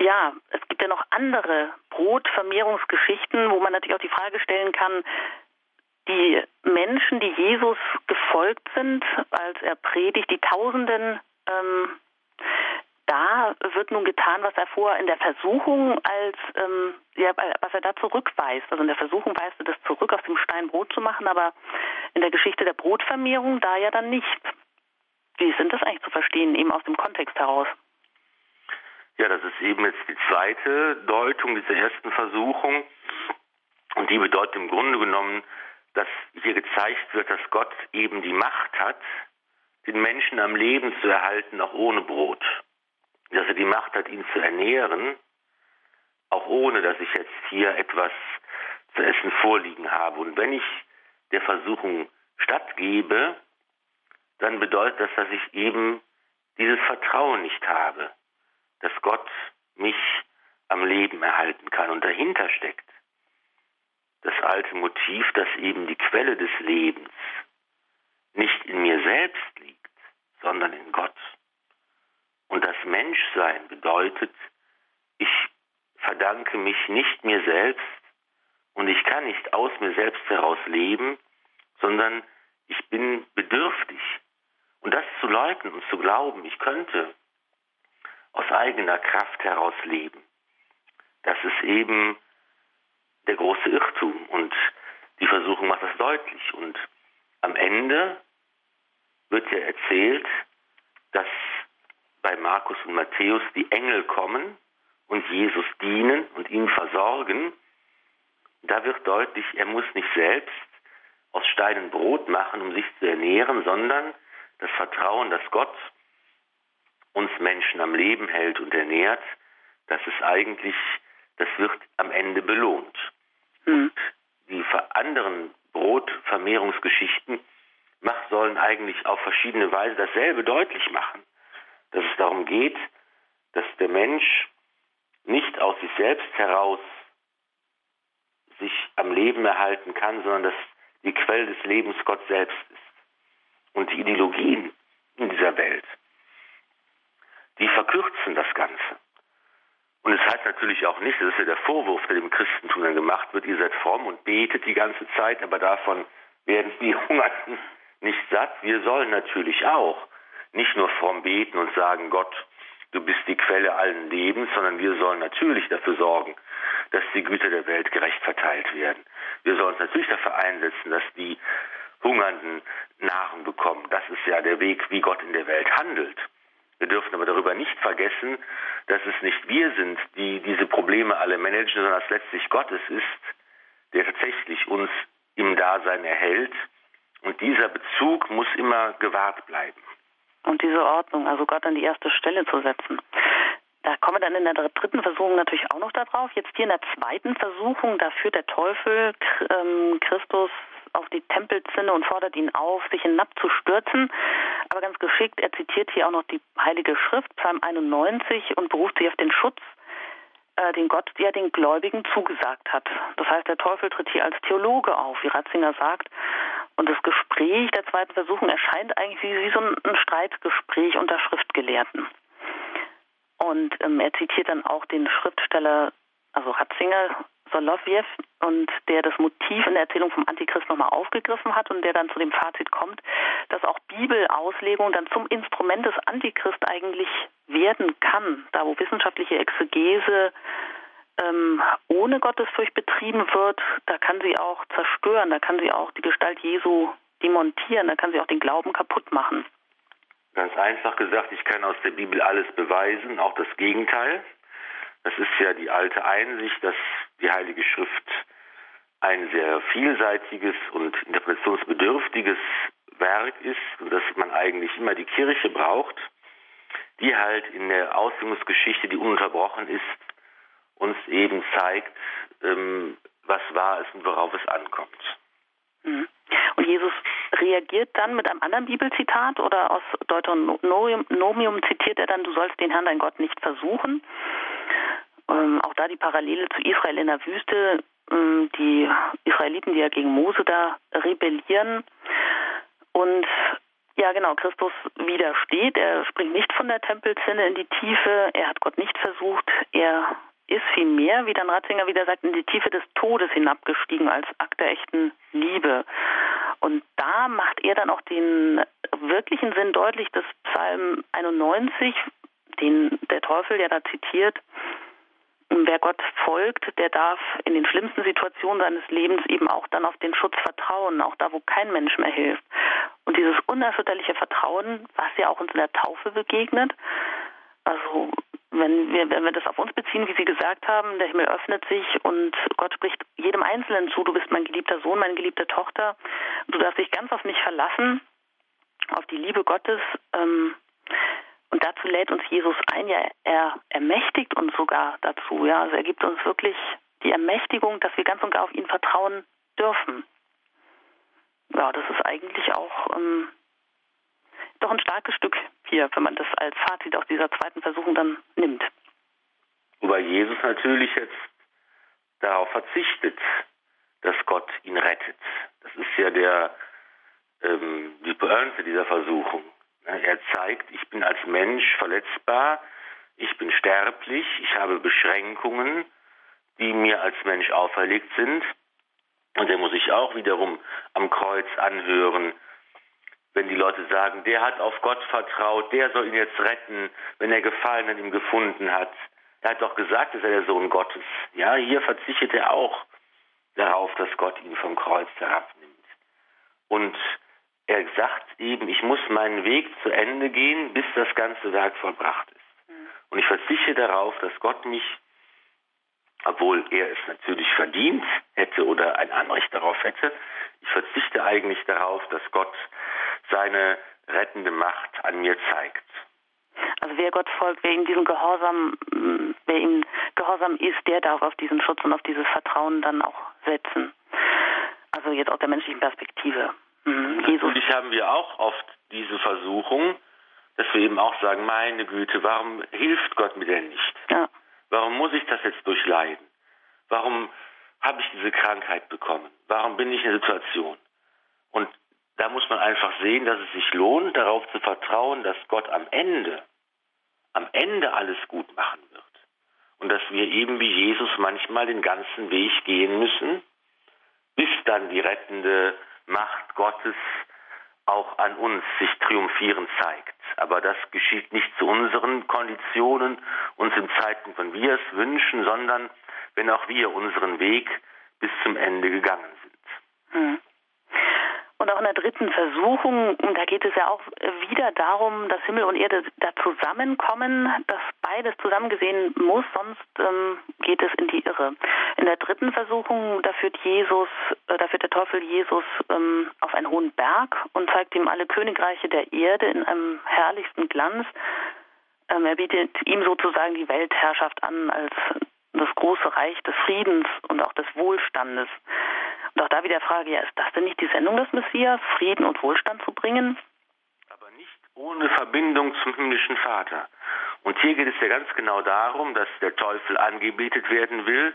ja, es gibt ja noch andere Brotvermehrungsgeschichten, wo man natürlich auch die Frage stellen kann, die Menschen, die Jesus gefolgt sind, als er predigt, die Tausenden, ähm, da wird nun getan, was er vorher in der Versuchung als, ähm, ja, was er da zurückweist. Also in der Versuchung weist er das zurück, aus dem Stein Brot zu machen, aber in der Geschichte der Brotvermehrung da ja dann nicht. Wie sind das eigentlich zu verstehen, eben aus dem Kontext heraus? Ja, das ist eben jetzt die zweite Deutung dieser ersten Versuchung. Und die bedeutet im Grunde genommen, dass hier gezeigt wird, dass Gott eben die Macht hat, den Menschen am Leben zu erhalten, auch ohne Brot. Dass er die Macht hat, ihn zu ernähren, auch ohne, dass ich jetzt hier etwas zu essen vorliegen habe. Und wenn ich der Versuchung stattgebe, dann bedeutet das, dass ich eben dieses Vertrauen nicht habe, dass Gott mich am Leben erhalten kann. Und dahinter steckt das alte Motiv, dass eben die Quelle des Lebens nicht in mir selbst liegt, sondern in Gott. Und das Menschsein bedeutet, ich verdanke mich nicht mir selbst und ich kann nicht aus mir selbst heraus leben, sondern ich bin bedürftig. Und das zu leugnen und zu glauben, ich könnte aus eigener Kraft heraus leben, das ist eben der große Irrtum. Und die Versuchung macht das deutlich. Und am Ende wird ja erzählt, dass bei Markus und Matthäus die Engel kommen und Jesus dienen und ihn versorgen. Da wird deutlich, er muss nicht selbst aus Steinen Brot machen, um sich zu ernähren, sondern das Vertrauen, dass Gott uns Menschen am Leben hält und ernährt, das ist eigentlich, das wird am Ende belohnt. Die anderen Brotvermehrungsgeschichten sollen eigentlich auf verschiedene Weise dasselbe deutlich machen. Dass es darum geht, dass der Mensch nicht aus sich selbst heraus sich am Leben erhalten kann, sondern dass die Quelle des Lebens Gott selbst ist. Und die Ideologien in dieser Welt, die verkürzen das Ganze. Und es heißt natürlich auch nicht, das ist ja der Vorwurf, der dem Christentum dann gemacht wird, ihr seid fromm und betet die ganze Zeit, aber davon werden die Hungernden nicht satt. Wir sollen natürlich auch nicht nur fromm beten und sagen, Gott, du bist die Quelle allen Lebens, sondern wir sollen natürlich dafür sorgen, dass die Güter der Welt gerecht verteilt werden. Wir sollen uns natürlich dafür einsetzen, dass die Hungernden Nahrung bekommen. Das ist ja der Weg, wie Gott in der Welt handelt. Wir dürfen aber darüber nicht vergessen, dass es nicht wir sind, die diese Probleme alle managen, sondern dass letztlich Gott es ist, der tatsächlich uns im Dasein erhält. Und dieser Bezug muss immer gewahrt bleiben. Und diese Ordnung, also Gott an die erste Stelle zu setzen. Da kommen wir dann in der dritten Versuchung natürlich auch noch darauf. Jetzt hier in der zweiten Versuchung, da führt der Teufel ähm, Christus auf die Tempelzinne und fordert ihn auf, sich hinabzustürzen. Aber ganz geschickt, er zitiert hier auch noch die Heilige Schrift, Psalm 91, und beruft sich auf den Schutz, äh, den Gott ja den Gläubigen zugesagt hat. Das heißt, der Teufel tritt hier als Theologe auf, wie Ratzinger sagt. Und das Gespräch der zweiten Versuchung erscheint eigentlich wie, wie so ein, Streitgespräch unter Schriftgelehrten. Und ähm, er zitiert dann auch den Schriftsteller, also Ratzinger, Solovjev und der das Motiv in der Erzählung vom Antichrist nochmal aufgegriffen hat und der dann zu dem Fazit kommt, dass auch Bibelauslegung dann zum Instrument des Antichrist eigentlich werden kann, da wo wissenschaftliche Exegese ähm, ohne Gottesfurcht betrieben wird, da kann sie auch zerstören, da kann sie auch die Gestalt Jesu demontieren, da kann sie auch den Glauben kaputt machen. Ganz einfach gesagt, ich kann aus der Bibel alles beweisen, auch das Gegenteil. Das ist ja die alte Einsicht, dass die Heilige Schrift ein sehr vielseitiges und interpretationsbedürftiges Werk ist dass man eigentlich immer die Kirche braucht, die halt in der Auslegungsgeschichte, die ununterbrochen ist, uns eben zeigt, ähm, was wahr ist und worauf es ankommt. Mhm. Und Jesus reagiert dann mit einem anderen Bibelzitat oder aus Deuteronomium zitiert er dann, du sollst den Herrn dein Gott nicht versuchen. Ähm, auch da die Parallele zu Israel in der Wüste, ähm, die Israeliten, die ja gegen Mose da rebellieren. Und ja, genau, Christus widersteht. Er springt nicht von der Tempelzinne in die Tiefe. Er hat Gott nicht versucht. Er ist vielmehr, wie dann Ratzinger wieder sagt, in die Tiefe des Todes hinabgestiegen als Akt der echten Liebe. Und da macht er dann auch den wirklichen Sinn deutlich des Psalm 91, den der Teufel ja da zitiert, wer Gott folgt, der darf in den schlimmsten Situationen seines Lebens eben auch dann auf den Schutz vertrauen, auch da, wo kein Mensch mehr hilft. Und dieses unerschütterliche Vertrauen, was ja auch uns in der Taufe begegnet, also wenn wir, wenn wir das auf uns beziehen, wie Sie gesagt haben, der Himmel öffnet sich und Gott spricht jedem Einzelnen zu, du bist mein geliebter Sohn, meine geliebte Tochter, du darfst dich ganz auf mich verlassen, auf die Liebe Gottes. Ähm, und dazu lädt uns Jesus ein, ja, er ermächtigt uns sogar dazu, ja, also er gibt uns wirklich die Ermächtigung, dass wir ganz und gar auf ihn vertrauen dürfen. Ja, das ist eigentlich auch ähm, doch ein starkes Stück hier, wenn man das als Fazit aus dieser zweiten Versuchung dann nimmt. Wobei Jesus natürlich jetzt darauf verzichtet, dass Gott ihn rettet. Das ist ja der ähm, die Pointe dieser Versuchung. Er zeigt, ich bin als Mensch verletzbar, ich bin sterblich, ich habe Beschränkungen, die mir als Mensch auferlegt sind. Und er muss sich auch wiederum am Kreuz anhören, wenn die Leute sagen, der hat auf Gott vertraut, der soll ihn jetzt retten, wenn er Gefallen an ihm gefunden hat. Er hat doch gesagt, dass er der Sohn Gottes. Ja, hier verzichtet er auch darauf, dass Gott ihn vom Kreuz herabnimmt. Und er sagt eben, ich muss meinen Weg zu Ende gehen, bis das ganze Werk vollbracht ist. Mhm. Und ich verzichte darauf, dass Gott mich, obwohl er es natürlich verdient hätte oder ein Anrecht darauf hätte, ich verzichte eigentlich darauf, dass Gott seine rettende Macht an mir zeigt. Also wer Gott folgt, wer ihm diesen Gehorsam, wer ihm gehorsam ist, der darf auf diesen Schutz und auf dieses Vertrauen dann auch setzen. Also jetzt aus der menschlichen Perspektive. Mhm. Natürlich haben wir auch oft diese Versuchung, dass wir eben auch sagen, meine Güte, warum hilft Gott mir denn nicht? Ja. Warum muss ich das jetzt durchleiden? Warum habe ich diese Krankheit bekommen? Warum bin ich in der Situation? Und da muss man einfach sehen, dass es sich lohnt, darauf zu vertrauen, dass Gott am Ende, am Ende alles gut machen wird. Und dass wir eben wie Jesus manchmal den ganzen Weg gehen müssen, bis dann die rettende Macht Gottes auch an uns sich triumphierend zeigt. Aber das geschieht nicht zu unseren Konditionen und zum Zeitpunkt, wenn wir es wünschen, sondern wenn auch wir unseren Weg bis zum Ende gegangen sind. Mhm. Und auch in der dritten Versuchung, da geht es ja auch wieder darum, dass Himmel und Erde da zusammenkommen, dass beides zusammen gesehen muss, sonst ähm, geht es in die Irre. In der dritten Versuchung, da führt Jesus, äh, da führt der Teufel Jesus ähm, auf einen hohen Berg und zeigt ihm alle Königreiche der Erde in einem herrlichsten Glanz. Ähm, er bietet ihm sozusagen die Weltherrschaft an als das große Reich des Friedens und auch des Wohlstandes. Und auch da wieder Frage, ja, ist das denn nicht die Sendung des Messias, Frieden und Wohlstand zu bringen? Aber nicht ohne Verbindung zum himmlischen Vater. Und hier geht es ja ganz genau darum, dass der Teufel angebetet werden will.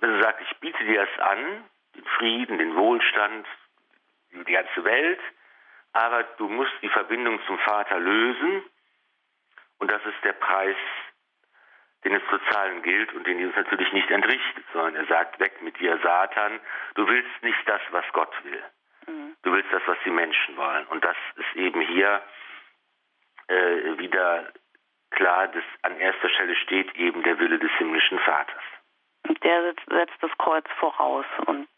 Und er sagt, ich biete dir das an, den Frieden, den Wohlstand, die ganze Welt, aber du musst die Verbindung zum Vater lösen. Und das ist der Preis, den es zu zahlen gilt und den Jesus natürlich nicht entrichtet, sondern er sagt, weg mit dir, Satan, du willst nicht das, was Gott will. Mhm. Du willst das, was die Menschen wollen. Und das ist eben hier äh, wieder klar, dass an erster Stelle steht eben der Wille des himmlischen Vaters. Der setzt das Kreuz voraus und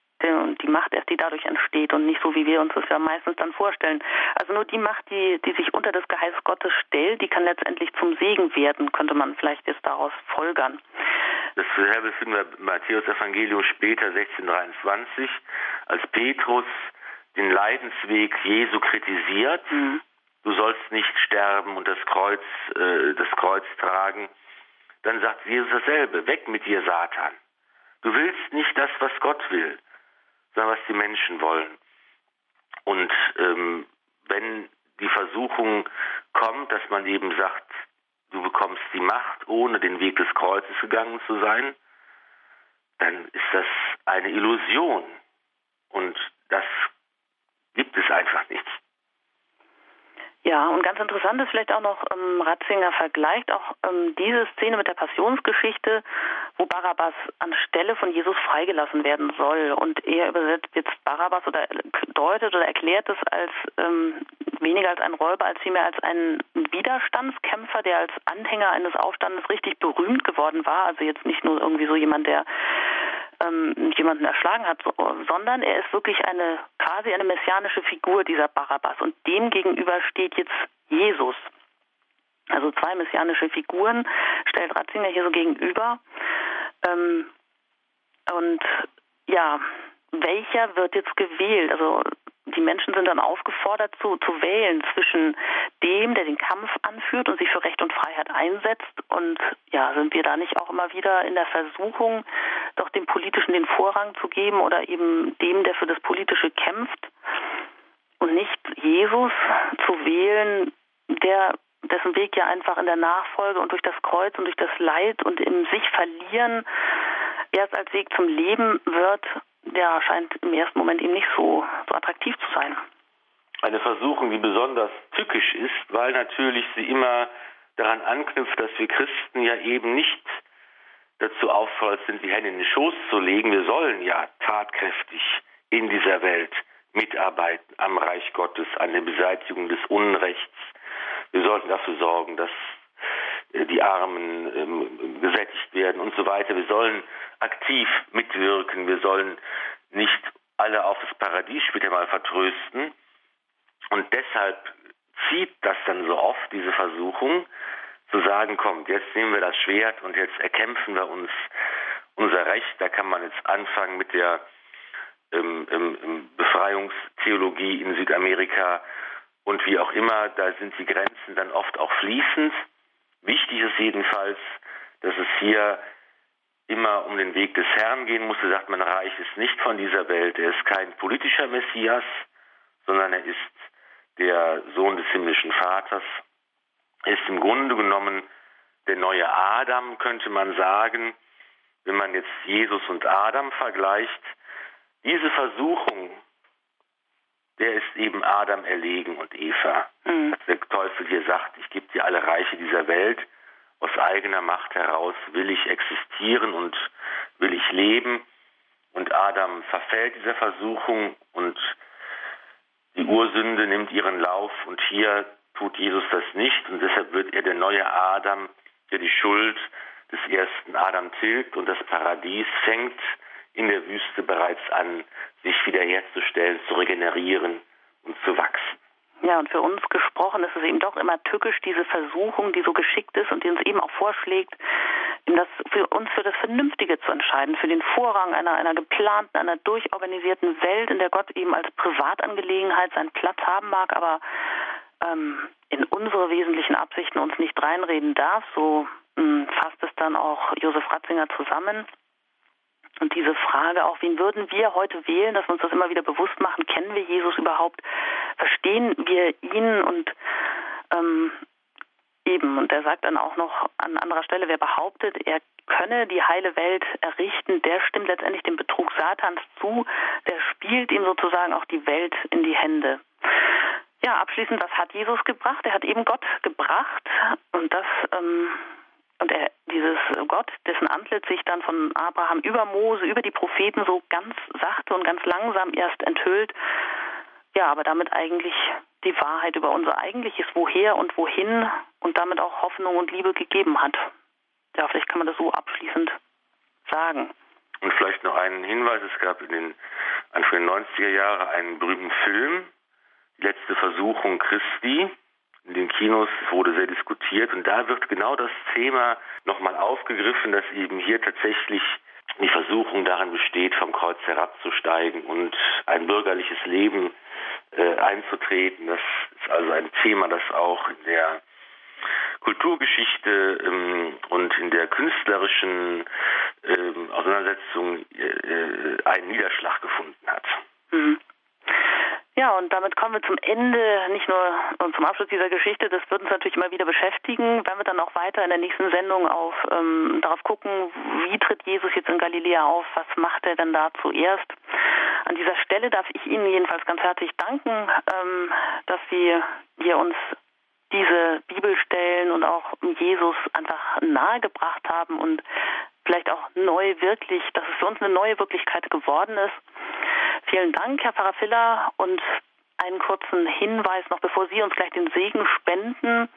die dadurch entsteht und nicht so, wie wir uns das ja meistens dann vorstellen. Also nur die Macht, die, die sich unter das Geheiß Gottes stellt, die kann letztendlich zum Segen werden, könnte man vielleicht jetzt daraus folgern. Das finden wir Matthäus Evangelium später 1623, als Petrus den Leidensweg Jesu kritisiert. Mhm. Du sollst nicht sterben und das Kreuz, äh, das Kreuz tragen. Dann sagt Jesus dasselbe, weg mit dir, Satan. Du willst nicht das, was Gott will sondern was die Menschen wollen. Und ähm, wenn die Versuchung kommt, dass man eben sagt, du bekommst die Macht, ohne den Weg des Kreuzes gegangen zu sein, dann ist das eine Illusion. Und das gibt es einfach nicht. Ja, und ganz interessant ist vielleicht auch noch, ähm, Ratzinger vergleicht auch ähm, diese Szene mit der Passionsgeschichte, wo Barabbas anstelle von Jesus freigelassen werden soll. Und er übersetzt jetzt Barabbas oder deutet oder erklärt es als ähm, weniger als ein Räuber, als vielmehr als ein Widerstandskämpfer, der als Anhänger eines Aufstandes richtig berühmt geworden war. Also jetzt nicht nur irgendwie so jemand, der ähm, jemanden erschlagen hat, sondern er ist wirklich eine quasi eine messianische Figur dieser Barabbas und dem gegenüber steht jetzt Jesus. Also zwei messianische Figuren stellt Ratzinger hier so gegenüber. Ähm, und ja, welcher wird jetzt gewählt? Also die Menschen sind dann aufgefordert zu, zu wählen zwischen dem, der den Kampf anführt und sich für Recht einsetzt. Und ja, sind wir da nicht auch immer wieder in der Versuchung, doch dem Politischen den Vorrang zu geben oder eben dem, der für das Politische kämpft und nicht Jesus zu wählen, der dessen Weg ja einfach in der Nachfolge und durch das Kreuz und durch das Leid und im sich verlieren erst als Weg zum Leben wird ja, scheint im ersten Moment eben nicht so, so attraktiv zu sein. Eine Versuchung, die besonders tückisch ist, weil natürlich sie immer daran anknüpft, dass wir Christen ja eben nicht dazu auffordert sind, die Hände in den Schoß zu legen. Wir sollen ja tatkräftig in dieser Welt mitarbeiten am Reich Gottes, an der Beseitigung des Unrechts. Wir sollten dafür sorgen, dass äh, die Armen ähm, gesättigt werden und so weiter. Wir sollen aktiv mitwirken. Wir sollen nicht alle auf das Paradies später mal vertrösten. Und deshalb zieht das dann so oft, diese Versuchung, zu sagen, kommt, jetzt nehmen wir das Schwert und jetzt erkämpfen wir uns unser Recht. Da kann man jetzt anfangen mit der ähm, ähm, Befreiungstheologie in Südamerika und wie auch immer. Da sind die Grenzen dann oft auch fließend. Wichtig ist jedenfalls, dass es hier immer um den Weg des Herrn gehen muss. Er sagt, mein Reich ist nicht von dieser Welt. Er ist kein politischer Messias, sondern er ist der Sohn des himmlischen Vaters. Er ist im Grunde genommen der neue Adam, könnte man sagen, wenn man jetzt Jesus und Adam vergleicht. Diese Versuchung, der ist eben Adam erlegen und Eva. Mhm. Der Teufel hier sagt, ich gebe dir alle Reiche dieser Welt aus eigener Macht heraus will ich existieren und will ich leben. Und Adam verfällt dieser Versuchung und die Ursünde nimmt ihren Lauf und hier tut Jesus das nicht und deshalb wird er der neue Adam, der die Schuld des ersten Adam tilgt und das Paradies fängt in der Wüste bereits an, sich wiederherzustellen, zu regenerieren und zu wachsen. Ja, und für uns gesprochen ist es eben doch immer tückisch, diese Versuchung, die so geschickt ist und die uns eben auch vorschlägt, das für uns für das Vernünftige zu entscheiden, für den Vorrang einer, einer geplanten, einer durchorganisierten Welt, in der Gott eben als Privatangelegenheit seinen Platz haben mag, aber ähm, in unsere wesentlichen Absichten uns nicht reinreden darf. So mh, hm, fasst es dann auch Josef Ratzinger zusammen. Und diese Frage auch, wen würden wir heute wählen, dass wir uns das immer wieder bewusst machen, kennen wir Jesus überhaupt, verstehen wir ihn und ähm, eben, und er sagt dann auch noch an anderer Stelle, wer behauptet, er könne die heile Welt errichten, der stimmt letztendlich dem Betrug Satans zu, der spielt ihm sozusagen auch die Welt in die Hände. Ja, abschließend, was hat Jesus gebracht? Er hat eben Gott gebracht und das ähm, und er, dieses Gott, dessen Antlitz sich dann von Abraham über Mose, über die Propheten so ganz sachte und ganz langsam erst enthüllt, ja, aber damit eigentlich die Wahrheit über unser eigentliches Woher und Wohin und damit auch Hoffnung und Liebe gegeben hat. Ja, vielleicht kann man das so abschließend sagen. Und vielleicht noch einen Hinweis, es gab in den Anfang der 90er Jahre einen berühmten Film, Die letzte Versuchung Christi, in den Kinos wurde sehr diskutiert und da wird genau das Thema nochmal aufgegriffen, dass eben hier tatsächlich die Versuchung darin besteht, vom Kreuz herabzusteigen und ein bürgerliches Leben äh, einzutreten. Das ist also ein Thema, das auch in der Kulturgeschichte ähm, und in der künstlerischen ähm, Auseinandersetzung äh, äh einen Niederschlag gefunden hat. Mhm. Ja, und damit kommen wir zum Ende, nicht nur und zum Abschluss dieser Geschichte. Das wird uns natürlich immer wieder beschäftigen, wenn wir dann auch weiter in der nächsten Sendung auf ähm, darauf gucken, wie tritt Jesus jetzt in Galiläa auf, was macht er denn da zuerst. An dieser Stelle darf ich Ihnen jedenfalls ganz herzlich danken, ähm, dass Sie hier uns diese Bibelstellen und auch Jesus einfach nahegebracht haben und vielleicht auch neu wirklich, dass es für uns eine neue Wirklichkeit geworden ist. Vielen Dank, Herr Pfarrer Filler, und einen kurzen Hinweis noch, bevor Sie uns gleich den Segen spenden.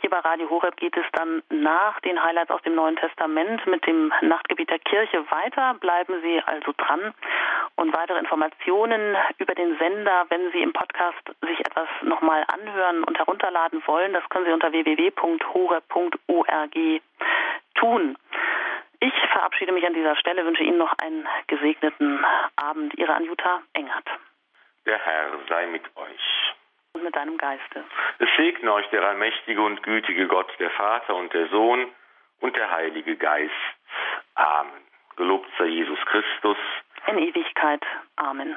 Hier bei Radio Horeb geht es dann nach den Highlights aus dem Neuen Testament mit dem Nachtgebiet der Kirche weiter. Bleiben Sie also dran. Und weitere Informationen über den Sender, wenn Sie im Podcast sich etwas nochmal anhören und herunterladen wollen, das können Sie unter www.horeb.org tun. Ich verabschiede mich an dieser Stelle, wünsche Ihnen noch einen gesegneten Abend. Ihre Anjuta Engert. Der Herr sei mit euch. Und mit deinem Geiste. Es segne euch der allmächtige und gütige Gott, der Vater und der Sohn und der Heilige Geist. Amen. Gelobt sei Jesus Christus. In Ewigkeit. Amen.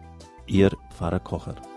Ihr Pfarrer Kocher.